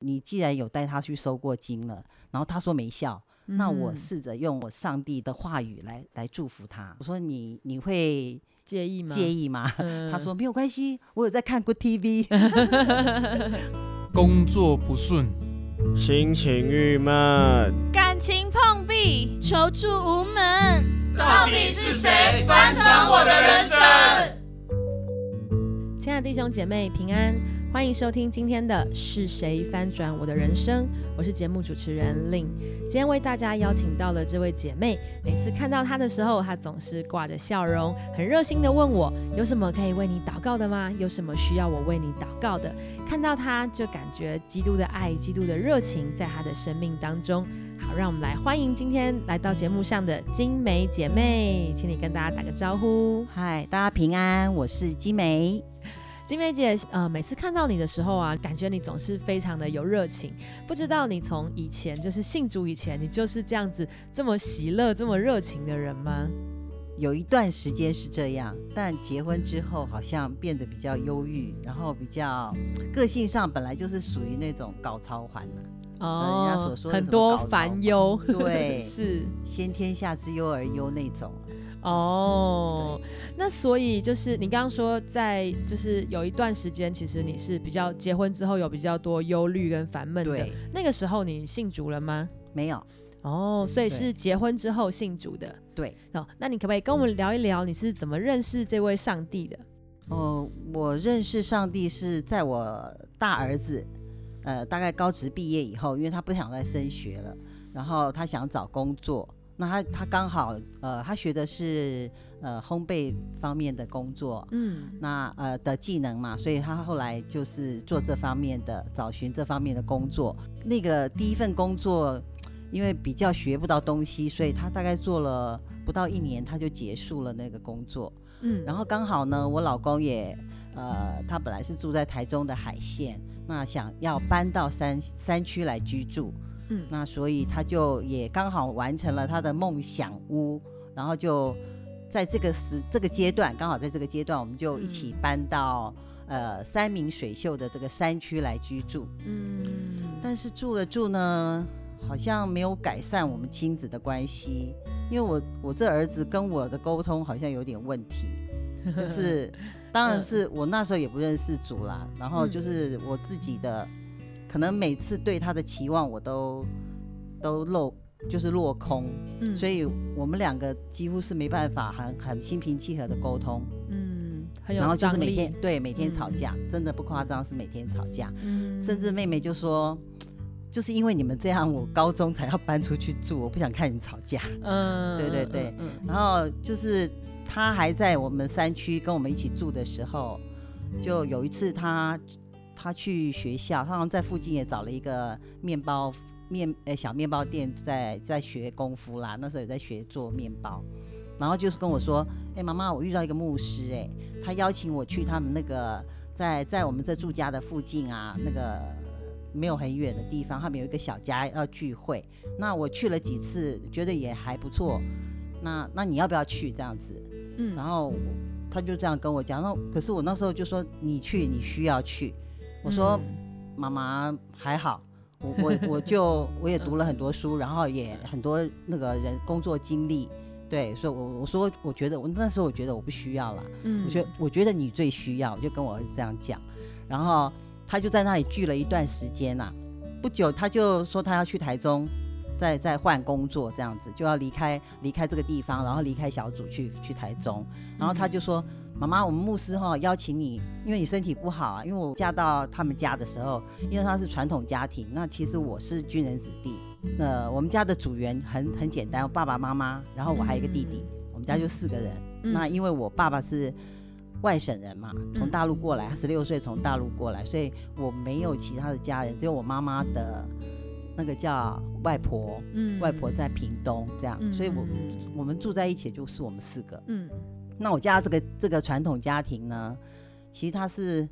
你既然有带他去收过经了，然后他说没效，那我嗯试着用我上帝的话语来来祝福他。我说你你会介意吗？介意吗？嗯他说没有关系，我有在看 Good TV。工作不顺，心情郁闷，感情碰壁，求助无门，到底是谁翻转我的人生？亲爱的弟兄姐妹平安，欢迎收听今天的《是谁翻转我的人生》，我是节目主持人 Lin。今天为大家邀请到了这位姐妹，每次看到她的时候，她总是挂着笑容，很热心的问我有什么可以为你祷告的吗？有什么需要我为你祷告的？看到她就感觉基督的爱、基督的热情在她的生命当中。好，让我们来欢迎今天来到节目上的金梅姐妹，请你跟大家打个招呼。嗨，大家平安，我是金梅。金梅姐，呃，每次看到你的时候啊，感觉你总是非常的有热情。不知道你从以前就是信主以前，你就是这样子这么喜乐、这么热情的人吗？有一段时间是这样，但结婚之后好像变得比较忧郁，然后比较个性上本来就是属于那种搞操环的、哦人家所说的很多烦忧，对是先天下之忧而忧那种。哦。那所以就是你刚刚说，在就是有一段时间，其实你是比较结婚之后有比较多忧虑跟烦闷的。对，那个时候你信主了吗？没有，哦，所以是结婚之后信主的。对。哦，那你可不可以跟我们聊一聊你是怎么认识这位上帝的？哦，我认识上帝是在我大儿子，呃，大概高职毕业以后，因为他不想再升学了，然后他想找工作。那他他刚好呃，他学的是呃烘焙方面的工作，嗯那呃的技能嘛，所以他后来就是做这方面的，找寻这方面的工作。那个第一份工作，因为比较学不到东西，所以他大概做了不到一年，他就结束了那个工作。嗯，然后刚好呢，我老公也呃，他本来是住在台中的海线，那想要搬到山山区来居住，嗯。那所以他就也刚好完成了他的梦想屋，然后就在这个时这个阶段，刚好在这个阶段，我们就一起搬到、呃山明水秀的这个山区来居住。嗯，但是住了住呢，好像没有改善我们亲子的关系，因为我我这儿子跟我的沟通好像有点问题，就是当然是我那时候也不认识主啦，然后就是我自己的，可能每次对他的期望我都都漏。就是落空，嗯。所以我们两个几乎是没办法很很心平气和的沟通，嗯，很有然后就是每天对每天吵嗯。架，真的不夸张是每天吵架，嗯。甚至妹妹就说，就是因为你们这样，我高中才要搬出去住，我不想看你们吵架。嗯对对对。嗯然后就是他还在我们山区跟我们一起住的时候，就有一次她她去学校，他好像在附近也找了一个面包面呃小面包店在在学功夫啦，那时候也在学做面包。然后就是跟我说，哎、妈妈，我遇到一个牧师、哎，他邀请我去他们那个在在我们这住家的附近啊，那个没有很远的地方，他们有一个小家要聚会。那我去了几次，觉得也还不错。那那你要不要去这样子？嗯然后他就这样跟我讲。那可是我那时候就说你去，你需要去。我说嗯妈妈还好，我我我就我也读了很多书，然后也很多那个人工作经历。对，所以我我说我觉得我那时候我觉得我不需要了。嗯我觉得我觉得你最需要，我就跟我儿子这样讲，然后他就在那里聚了一段时间呐、不久他就说他要去台中，再再换工作这样子，就要离开离开这个地方，然后离开小组去去台中，然后他就说。妈妈，我们牧师哈邀请你，因为你身体不好啊。因为我嫁到他们家的时候，因为他是传统家庭，那其实我是军人子弟。呃，我们家的组员很很简单，爸爸妈妈，然后我还有一个弟弟，我们家就四个人。嗯那因为我爸爸是外省人嘛，从大陆过来，他十六岁从大陆过来，所以我没有其他的家人，只有我妈妈的那个叫外婆，嗯外婆在屏东这样，嗯所以我嗯我们住在一起就是我们四个。嗯那我家这个这个传统家庭呢，其实它是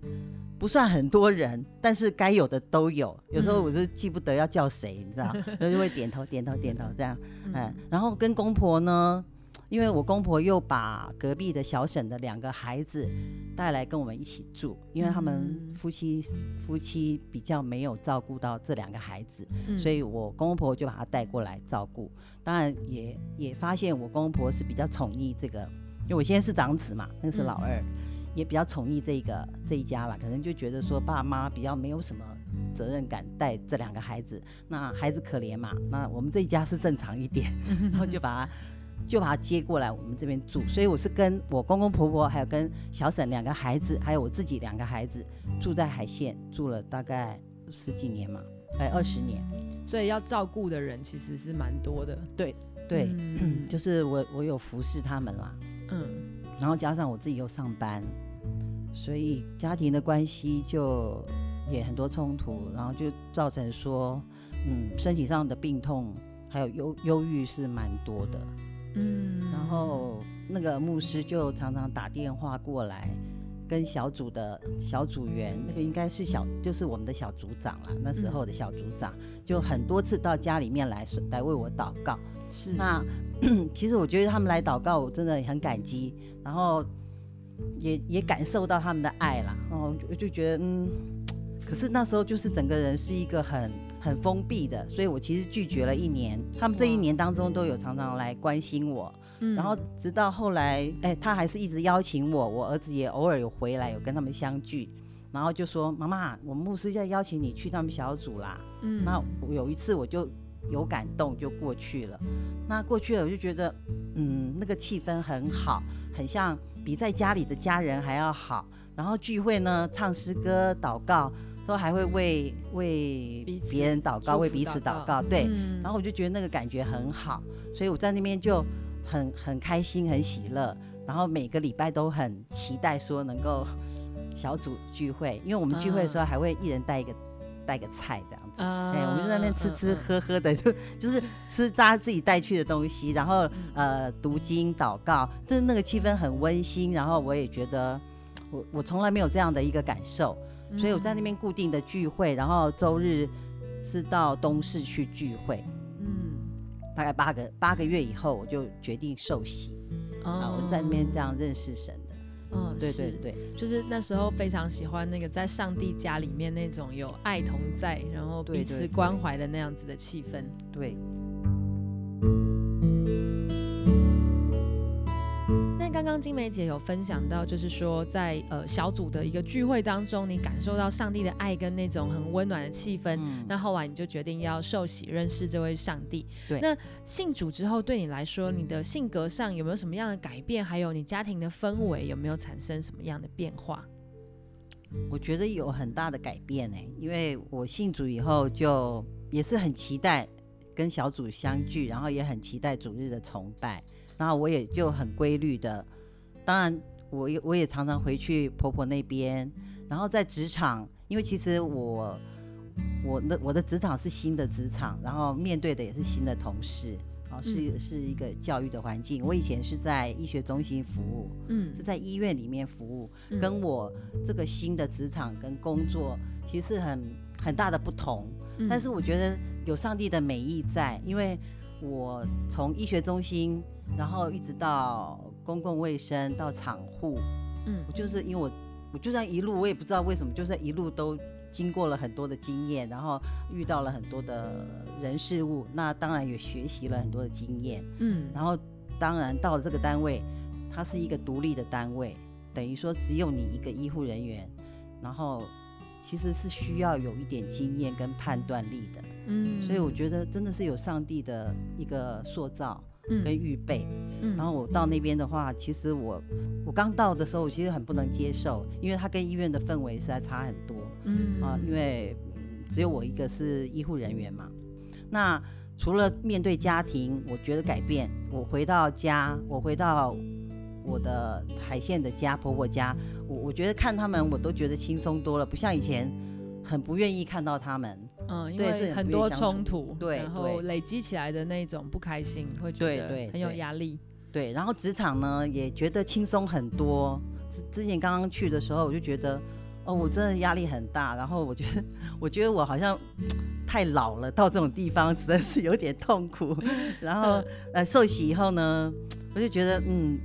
不算很多人，但是该有的都有。有时候嗯我就记不得要叫谁，你知道，然后就会点头点头点头这样。嗯嗯，然后跟公婆呢，因为我公婆又把隔壁的小沈的两个孩子带来跟我们一起住，因为他们嗯夫妻夫妻比较没有照顾到这两个孩子，嗯所以我公公婆婆就把他带过来照顾。当然也也发现我公婆是比较宠溺这个，因为我现在是长子嘛，那个是老二，也比较宠溺这个这一家啦，可能就觉得说爸妈比较没有什么责任感带这两个孩子，那孩子可怜嘛，那我们这一家是正常一点，然后就把他。就把他接过来我们这边住，所以我是跟我公公婆婆，还有跟小沈两个孩子，还有我自己两个孩子住在海县，住了大概十几年嘛，哎，二十年。所以要照顾的人其实是蛮多的。对，嗯 就是我我有服侍他们啦，嗯然后加上我自己又上班，所以家庭的关系就也很多冲突，然后就造成说，嗯，身体上的病痛还有忧忧郁是蛮多的。嗯，然后那个牧师就常常打电话过来，跟小组的小组员，那个应该是小，就是我们的小组长啦，那时候的小组长，就很多次到家里面来来为我祷告。是那 其实我觉得他们来祷告，我真的很感激，然后也也感受到他们的爱啦。然后我就觉得，嗯，可是那时候就是整个人是一个很很封闭的，所以我其实拒绝了一年。他们这一年当中都有常常来关心我，嗯然后直到后来，哎，他还是一直邀请我，我儿子也偶尔有回来，有跟他们相聚。然后就说：“妈妈，我们牧师要邀请你去他们小组啦。”嗯那我有一次我就有感动，就过去了。那过去了，我就觉得，嗯，那个气氛很好，很像比在家里的家人还要好。然后聚会呢，唱诗歌、祷告，都还会为为别人祷告，为彼此祷祷告。对，嗯然后我就觉得那个感觉很好，所以我在那边就很很开心，很喜乐。然后每个礼拜都很期待说能够小组聚会，因为我们聚会的时候还会一人带一个带个菜这样子。啊哎、我们就在那边吃吃嗯喝喝的，就就是吃大家自己带去的东西，然后呃读经祷告，就是那个气氛很温馨，然后我也觉得我我从来没有这样的一个感受，嗯所以我在那边固定的聚会，然后周日是到东市去聚会，嗯大概八个八个月以后，我就决定受洗。啊，我在那边这样认识神的，嗯对对对，就是那时候非常喜欢那个在上帝家里面那种有爱同在，然后彼此关怀的那样子的气氛。对。刚金梅姐有分享到，就是说在呃小组的一个聚会当中，你感受到上帝的爱跟那种很温暖的气氛。嗯那后来你就决定要受洗认识这位上帝。对那信主之后，对你来说，你的性格上有没有什么样的改变？还有你家庭的氛围有没有产生什么样的变化？我觉得有很大的改变呢、因为我信主以后就也是很期待跟小组相聚，然后也很期待主日的崇拜，然后我也就很规律的，当然我也我也常常回去婆婆那边，然后在职场，因为其实我我的我的职场是新的职场，然后面对的也是新的同事。哦，是是一个教育的环境。我以前是在医学中心服务，嗯是在医院里面服务，嗯跟我这个新的职场跟工作其实很很大的不同。嗯但是我觉得有上帝的美意在，因为我从医学中心，然后一直到公共卫生，到厂户，嗯我就是因为我我就算一路，我也不知道为什么，就是一路都经过了很多的经验，然后遇到了很多的人事物，那当然也学习了很多的经验。嗯然后当然到了这个单位，它是一个独立的单位，等于说只有你一个医护人员，然后其实是需要有一点经验跟判断力的，嗯所以我觉得真的是有上帝的一个塑造跟预备。嗯然后我到那边的话，其实我我刚到的时候，我其实很不能接受，因为它跟医院的氛围实在差很多。嗯啊，因为嗯只有我一个是医护人员嘛。那除了面对家庭，我觉得改变，我回到家，我回到我的海线的家，婆婆家，我我觉得看他们，我都觉得轻松多了，不像以前很不愿意看到他们。嗯，因对是为很多冲突，对然后累积起来的那种不开心，会觉得很有对压力。对，然后职场呢也觉得轻松很多。之之前刚刚去的时候，我就觉得，哦，我真的压力很大。然后我觉得，我觉得我好像太老了，到这种地方实在是有点痛苦。然后呃受洗以后呢，我就觉得嗯，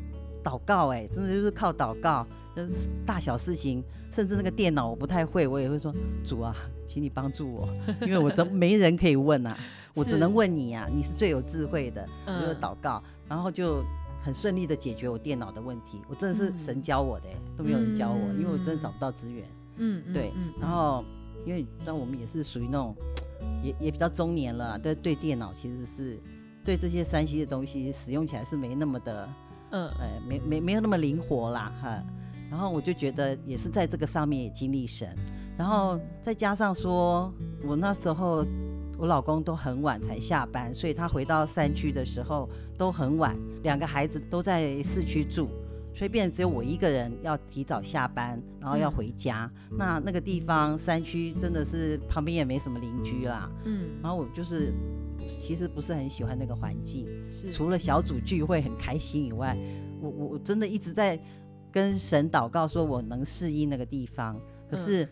祷告哎，真的就是靠祷告，就是大小事情，甚至那个电脑我不太会，我也会说主啊，请你帮助我，因为我真没人可以问啊，我只能问你啊，你是最有智慧的，就是祷告，然后就。很顺利的解决我电脑的问题，我真的是神教我的，都没有人教我，因为我真的找不到资源。嗯，对。然后，因为那我们也是属于那种，也也比较中年了，对对，电脑其实是对这些山西的东西使用起来是没那么的，嗯，哎，没没没有那么灵活啦，哈。然后我就觉得也是在这个上面也经历神，然后再加上说我那时候。我老公都很晚才下班，所以他回到山区的时候都很晚。两个孩子都在市区住，所以变只有我一个人要提早下班，然后要回家。那那个地方山区真的是旁边也没什么邻居啦。嗯，然后我就是其实不是很喜欢那个环境，是除了小组聚会很开心以外，我我我真的一直在跟神祷告，说我能适应那个地方，可是。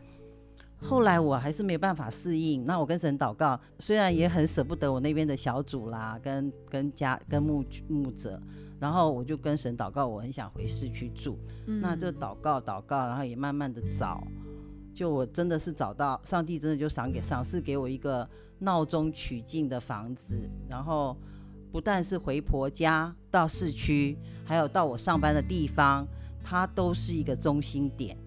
后来我还是没办法适应，那我跟神祷告，虽然也很舍不得我那边的小组啦，跟跟家跟牧牧者，然后我就跟神祷告，我很想回市区住，那就祷告祷告，然后也慢慢的找，就我真的是找到上帝真的就赏给赏赐给我一个闹中取静的房子，然后不但是回婆家到市区，还有到我上班的地方。它都是一个中心点，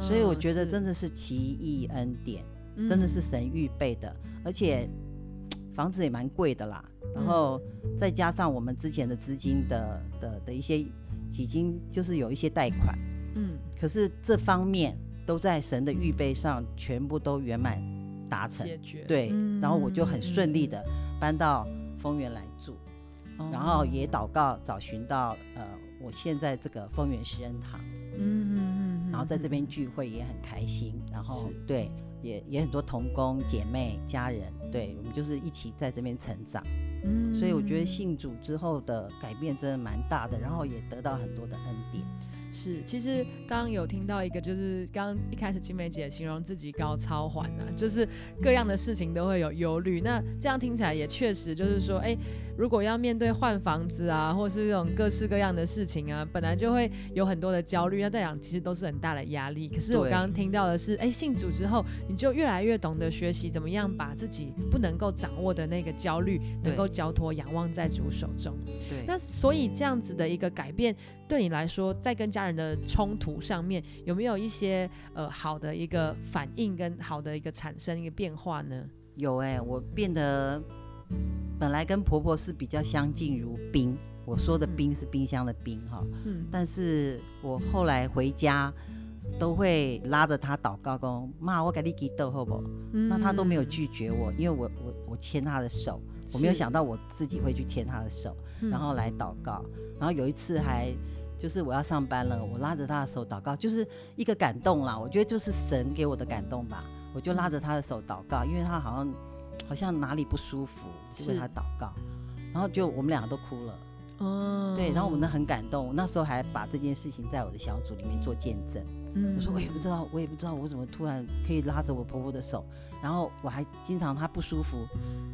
所以我觉得真的是奇异恩典，真的是神预备的，而且房子也蛮贵的啦。然后再加上我们之前的资金的的的一些已经就是有一些贷款，嗯，可是这方面都在神的预备上全部都圆满达成，解决。对，然后我就很顺利的搬到丰原来住，然后也祷告找寻到呃。我现在这个丰源诗恩堂，嗯嗯嗯，然后在这边聚会也很开心，然后对，也也很多同工姐妹家人，对我们就是一起在这边成长，嗯，所以我觉得信主之后的改变真的蛮大的，然后也得到很多的恩典。是，其实刚刚有听到一个，就是刚一开始青梅姐形容自己高超环啊，就是各样的事情都会有忧虑。那这样听起来也确实就是说，哎，如果要面对换房子啊，或是这种各式各样的事情啊，本来就会有很多的焦虑。那这样其实都是很大的压力。可是我刚刚听到的是，哎，信主之后，你就越来越懂得学习怎么样把自己不能够掌握的那个焦虑，能够交托仰望在主手中。对。那所以这样子的一个改变。对你来说，在跟家人的冲突上面，有没有一些呃好的一个反应跟好的一个产生一个变化呢？有哎，我变得本来跟婆婆是比较相敬如宾，我说的冰是冰箱的冰哈，嗯，但是我后来回家都会拉着她祷告，说妈，我给你给豆好不？那她都没有拒绝我，因为我我我牵她的手，我没有想到我自己会去牵她的手，然后来祷告，然后有一次还。就是我要上班了，我拉着他的手祷告，就是一个感动啦。我觉得就是神给我的感动吧。我就拉着他的手祷告，因为他好像好像哪里不舒服，就为他祷告，然后就我们两个都哭了。哦，对，然后我们呢很感动，那时候还把这件事情在我的小组里面做见证。嗯，我说我也不知道，我也不知道我怎么突然可以拉着我婆婆的手，然后我还经常她不舒服，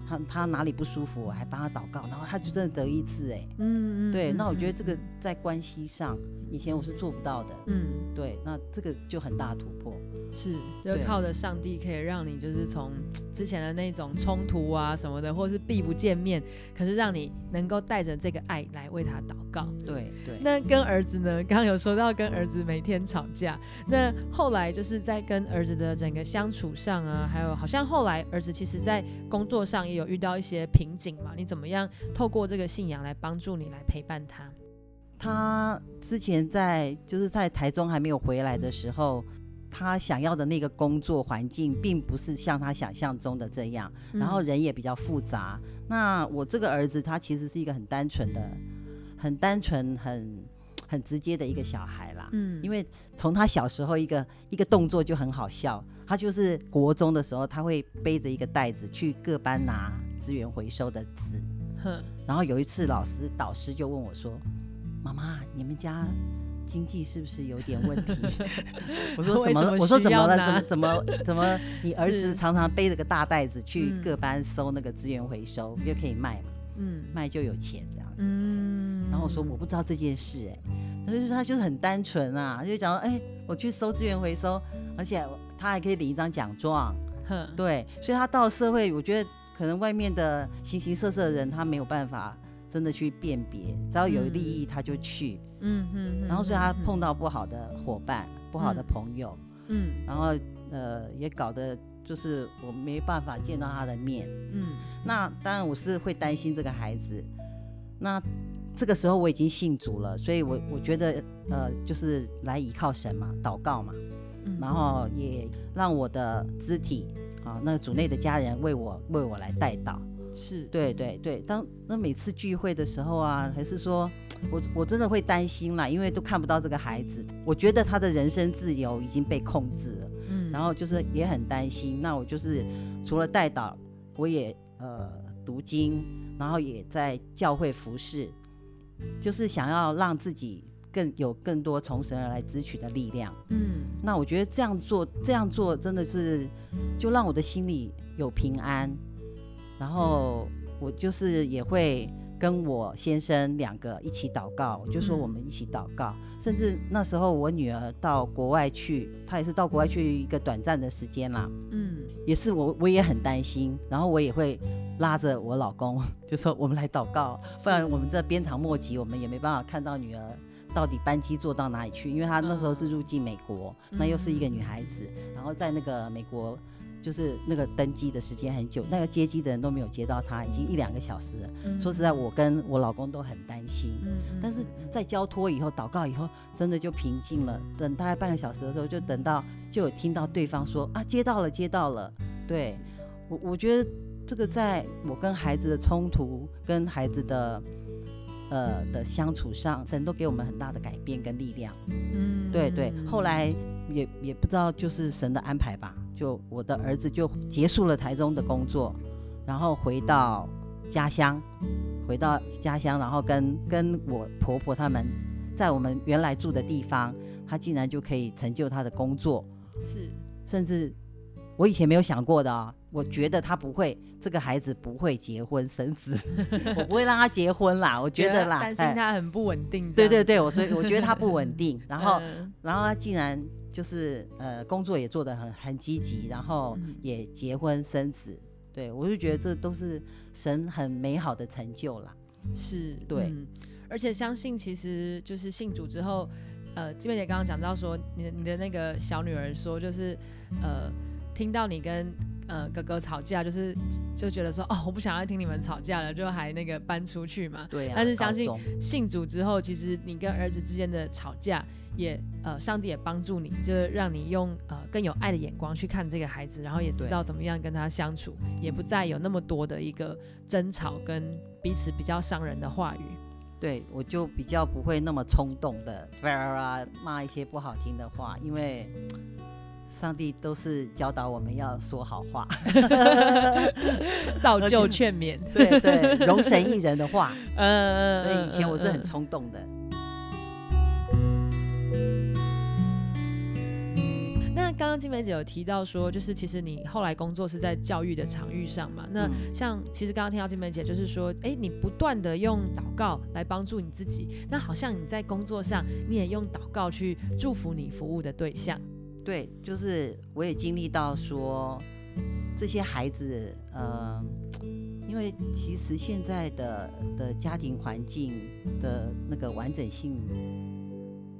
她她哪里不舒服，我还帮她祷告，然后她就真的得一次哎。嗯嗯。对，那我觉得这个在关系上，以前我是做不到的。嗯，对，那这个就很大突破。是，就靠着上帝可以让你就是从之前的那种冲突啊什么的，或是避不见面，可是让你能够带着这个爱来为他祷告。对对。那跟儿子呢？刚刚有说到跟儿子每天吵架，那后来就是在跟儿子的整个相处上啊，还有好像后来儿子其实在工作上也有遇到一些瓶颈嘛？你怎么样透过这个信仰来帮助你来陪伴他？他之前在就是在台中还没有回来的时候。他想要的那个工作环境，并不是像他想象中的这样，然后人也比较复杂。那我这个儿子，他其实是一个很单纯的、很单纯、很很直接的一个小孩啦。嗯，因为从他小时候一个一个动作就很好笑，他就是国中的时候，他会背着一个袋子去各班拿资源回收的纸。然后有一次，老师导师就问我说：“妈妈，你们家？”经济是不是有点问题？我说什么怎么了？我说怎么了？怎么怎么怎么？你儿子常常背着个大袋子去嗯各班收那个资源回收，就可以卖嘛，嗯卖就有钱这样子。嗯然后我说我不知道这件事、哎，他就是他就是很单纯啊，就讲说，哎、我去收资源回收，而且他还可以领一张奖状，哼对，所以他到社会，我觉得可能外面的形形色色的人，他没有办法真的去辨别，只要有利益他就去，嗯嗯嗯，然后所以他嗯碰到不好的伙伴、不好的嗯。朋友，嗯。然后呃也搞得就是我没办法见到他的面，嗯。那当然我是会担心这个孩子。那这个时候我已经信主了，所以我我觉得呃就是来依靠神嘛，祷告嘛，嗯。然后也让我的肢体啊，那个主内的家人为我为我来带祷。是对对对，当那每次聚会的时候啊，还是说我我真的会担心啦，因为都看不到这个孩子，我觉得他的人身自由已经被控制了。嗯然后就是也很担心。那我就是除了带导，我也呃读经，然后也在教会服侍，就是想要让自己更有更多从神而来支取的力量。嗯那我觉得这样做，这样做真的是就让我的心里有平安，然后我就是也会。跟我先生两个一起祷告，我就说嗯我们一起祷告。甚至那时候我女儿到国外去，她也是到国外去一个短暂的时间啦，嗯也是我我也很担心，然后我也会拉着我老公，就说我们来祷告，不然我们这鞭长莫及，我们也没办法看到女儿到底班机坐到哪里去，因为她那时候是入境美国，那又是一个女孩子，然后在那个美国就是那个登机的时间很久，那个接机的人都没有接到他，已经一两个小时了。嗯说实在，我跟我老公都很担心。嗯嗯但是在交托以后，祷告以后，真的就平静了。等大概半个小时的时候，就等到就有听到对方说啊，接到了，接到了。对我，我觉得这个在我跟孩子的冲突、跟孩子的呃的相处上，神都给我们很大的改变跟力量。嗯对对，后来也也不知道就是神的安排吧，就我的儿子就结束了台中的工作，然后回到家乡，回到家乡，然后跟跟我婆婆他们在我们原来住的地方，他竟然就可以成就他的工作，是。甚至我以前没有想过的啊、我觉得他不会，这个孩子不会结婚生子，我不会让他结婚啦，我觉得啦，担心哎他很不稳定，对对对，我所以我觉得他不稳 定，然后。嗯然后他竟然就是呃工作也做得很很积极，然后嗯也结婚生子，对我就觉得这都是神很美好的成就啦。是对嗯而且相信其实就是信主之后，呃，季妹姐刚刚讲到说，你的你的那个小女儿说，就是呃，听到你跟呃哥哥吵架，就是就觉得说，哦，我不想要听你们吵架了，就还那个搬出去嘛。对啊，但是相信信主之后，其实你跟儿子之间的吵架也，呃，上帝也帮助你，就是让你用呃更有爱的眼光去看这个孩子，然后也知道怎么样跟他相处，也不再有那么多的一个争吵跟彼此比较伤人的话语。对我就比较不会那么冲动的啊骂一些不好听的话，因为上帝都是教导我们要说好话，造就劝勉。对对，容神一人的话，嗯，所以以前我是很嗯冲动的。那刚刚金梅姐有提到说，就是其实你后来工作是在教育的场域上嘛？那嗯像其实刚刚听到金梅姐就是说，哎，你不断的用祷告来帮助你自己，那好像你在工作上你也用祷告去祝福你服务的对象。对，就是我也经历到说，这些孩子，呃，因为其实现在的的家庭环境的那个完整性，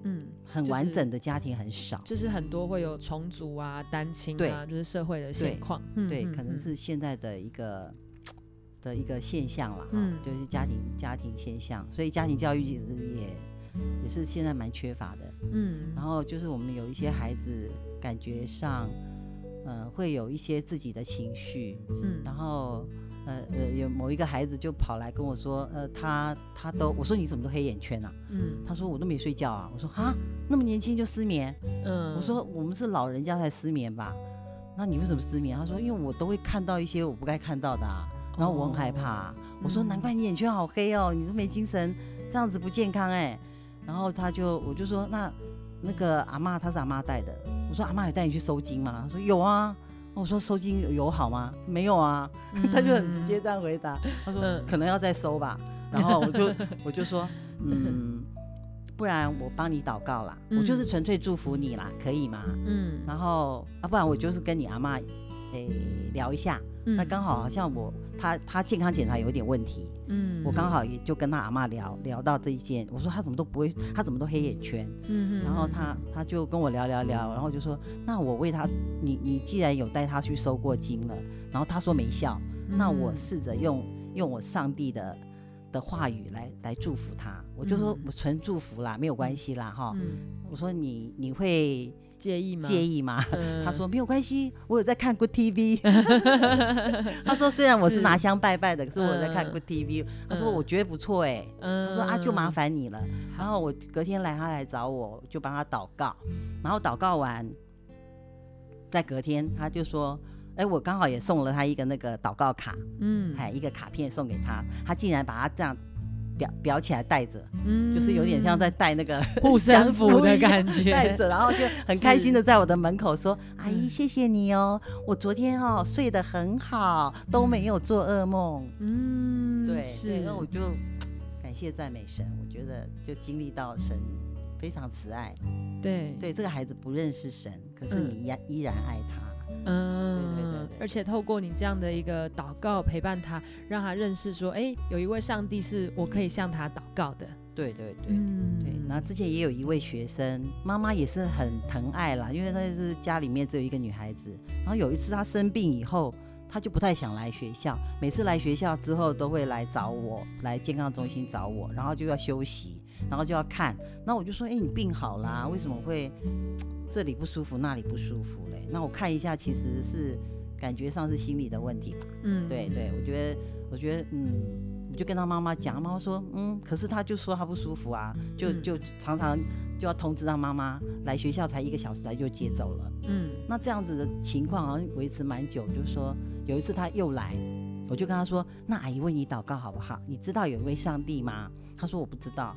嗯，很完整的家庭很少。就是很多会有重组啊、单亲对啊，就是社会的现况。嗯对，嗯可能嗯是现在的一个的一个现象了，哈、嗯就是家庭家庭现象，所以家庭教育其实也也是现在蛮缺乏的。嗯然后就是我们有一些孩子感觉上，呃，会有一些自己的情绪，嗯然后呃呃，有某一个孩子就跑来跟我说，呃，他他都，我说你怎么都黑眼圈啊？嗯他说我都没睡觉啊。我说啊，那么年轻就失眠？嗯我说我们是老人家才失眠吧？那你为什么失眠？他说因为我都会看到一些我不该看到的啊，然后我很害怕啊、我说嗯难怪你眼圈好黑哦，你都没精神，这样子不健康哎、然后他就我就说那那个阿妈她是阿妈带的，我说阿妈有带你去收金吗？他说有啊。我说收金有有好吗？没有啊。他就很直接这样回答，他说嗯可能要再收吧。然后我就我就说嗯，不然我帮你祷告啦，我就是嗯纯粹祝福你啦，可以吗？嗯然后啊，不然我就是跟你阿妈诶聊一下。那嗯刚好好像我他他健康检查有一点问题，嗯。我刚好也就跟他阿妈聊聊到这一件，我说他怎么都不会，他怎么都黑眼圈，嗯然后他他就跟我聊聊聊，然后就说那我为他，你你既然有带他去收过经了，然后他说没效，那我嗯试着用用我上帝的的话语来来祝福他，我就说嗯。我纯祝福啦，没有关系啦哈，嗯。我说你你会介意吗？介意吗？嗯 他说没有关系，我有在看 Good TV。他说虽然我是是拿香拜拜的，可是我有在看嗯 Good TV。他说嗯我觉得不错哎，嗯他说啊就麻烦你了。然好后我隔天来他来找我，就帮他祷告，然后祷告完，在隔天他就说，哎，我刚好也送了他一个那个祷告卡，嗯哎一个卡片送给他，他竟然把他这样。裱裱起来带着，嗯就是有点像在戴那个护身符的感觉带着，然后就很开心的在我的门口说：“阿姨，嗯谢谢你哦，我昨天哦睡得很好，都没有做噩梦。嗯对，是，那我就感谢赞美神，我觉得就经历到神非常慈爱。对对，这个孩子不认识神，可是嗯你依然依然爱他。嗯，对对对对而且透过你这样的一个祷告陪伴他，让他认识说，哎，有一位上帝是我可以向他祷告的。对对对。嗯对，那之前也有一位学生，妈妈也是很疼爱啦，因为她是家里面只有一个女孩子。然后有一次她生病以后，她就不太想来学校，每次来学校之后都会来找我，来健康中心找我，然后就要休息，然后就要看。那我就说：“哎、你病好啦，为什么会这里不舒服，那里不舒服嘞？”那我看一下，其实是感觉上是心理的问题吧。嗯对对，我觉得，我觉得，嗯，我就跟他妈妈讲，妈妈说，嗯，可是他就说他不舒服啊，就嗯就常常就要通知让妈妈来学校才一个小时，他就接走了。嗯那这样子的情况好像维持蛮久，就是说有一次他又来，我就跟他说，那阿姨为你祷告好不好？你知道有一位上帝吗？他说我不知道。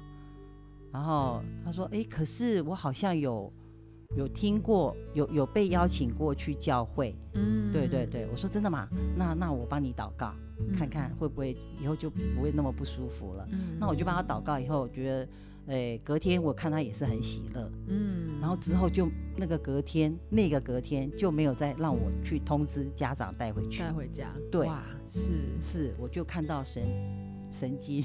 然后他说，哎，可是我好像有有听过，有有被邀请过去教会。嗯对对，对，我说真的吗？那那我帮你祷告，看看会不会以后就不会那么不舒服了。嗯那我就帮他祷告，以后我觉得，诶，隔天我看他也是很喜乐，嗯然后之后就那个隔天，那个隔天就没有再让我去通知家长带回去带。回家，对哇，是是，我就看到神神迹。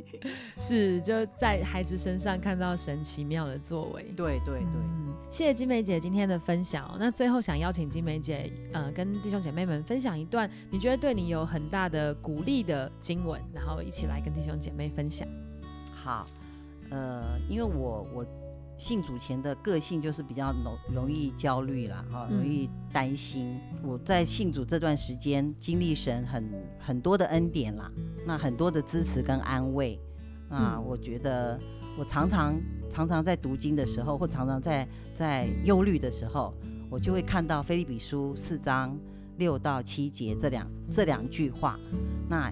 是，就在孩子身上看到神奇妙的作为。对对对，嗯，谢谢金梅姐今天的分享哦、那最后想邀请金梅姐，呃，跟弟兄姐妹们分享一段你觉得对你有很大的鼓励的经文，然后一起来跟弟兄姐妹分享。好，呃，因为我我信主前的个性就是比较容容易焦虑啦，哈，嗯容易担心。我在信主这段时间，经历神很很多的恩典啦，那很多的支持跟安慰。啊嗯我觉得我常常常常在读经的时候，或常常在在忧虑的时候，我就会看到菲利比书四章六到七节这两这两句话。那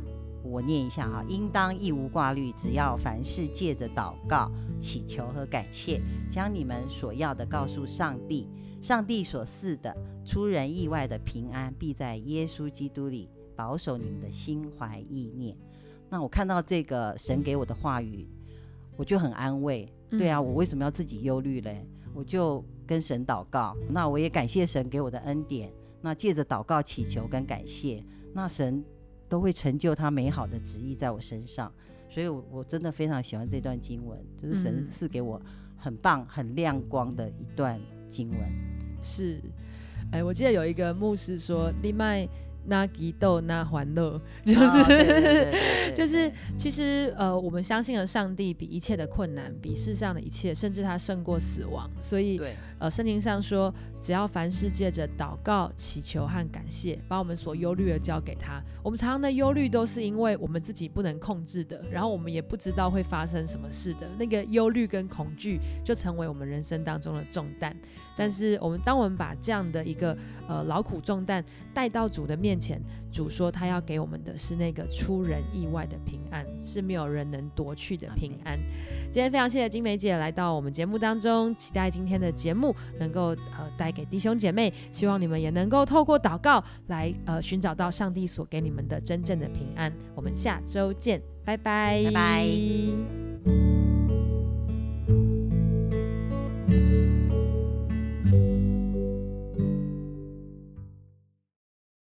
我念一下哈，应当一无挂虑，只要凡事借着祷告、祈求和感谢，将你们所要的告诉上帝。上帝所赐的出人意外的平安，必在耶稣基督里保守你们的心怀意念。那我看到这个神给我的话语，我就很安慰。对啊，我为什么要自己忧虑嘞？我就跟神祷告，那我也感谢神给我的恩典。那借着祷告、祈求跟感谢，那神都会成就他美好的旨意在我身上。所以我，我真的非常喜欢这段经文，就是神嗯赐给我很棒、很亮光的一段经文。是，哎，我记得有一个牧师说：“你卖那吉斗那欢乐，就是、就是其实呃，我们相信了上帝比一切的困难，比世上的一切，甚至他胜过死亡。所以对呃，圣经上说，只要凡事借着祷告、祈求和感谢，把我们所忧虑的交给他。我们常常的忧虑都是因为我们自己不能控制的，然后我们也不知道会发生什么事的，那个忧虑跟恐惧就成为我们人生当中的重担。但是我们当我们把这样的一个呃劳苦重担带到主的面前，主说他要给我们的是那个出人意外的平安，是没有人能夺去的平安。今天非常谢谢金梅姐来到我们节目当中，期待今天的节目能够呃带给弟兄姐妹，希望你们也能够透过祷告来呃寻找到上帝所给你们的真正的平安。我们下周见，拜拜，拜拜。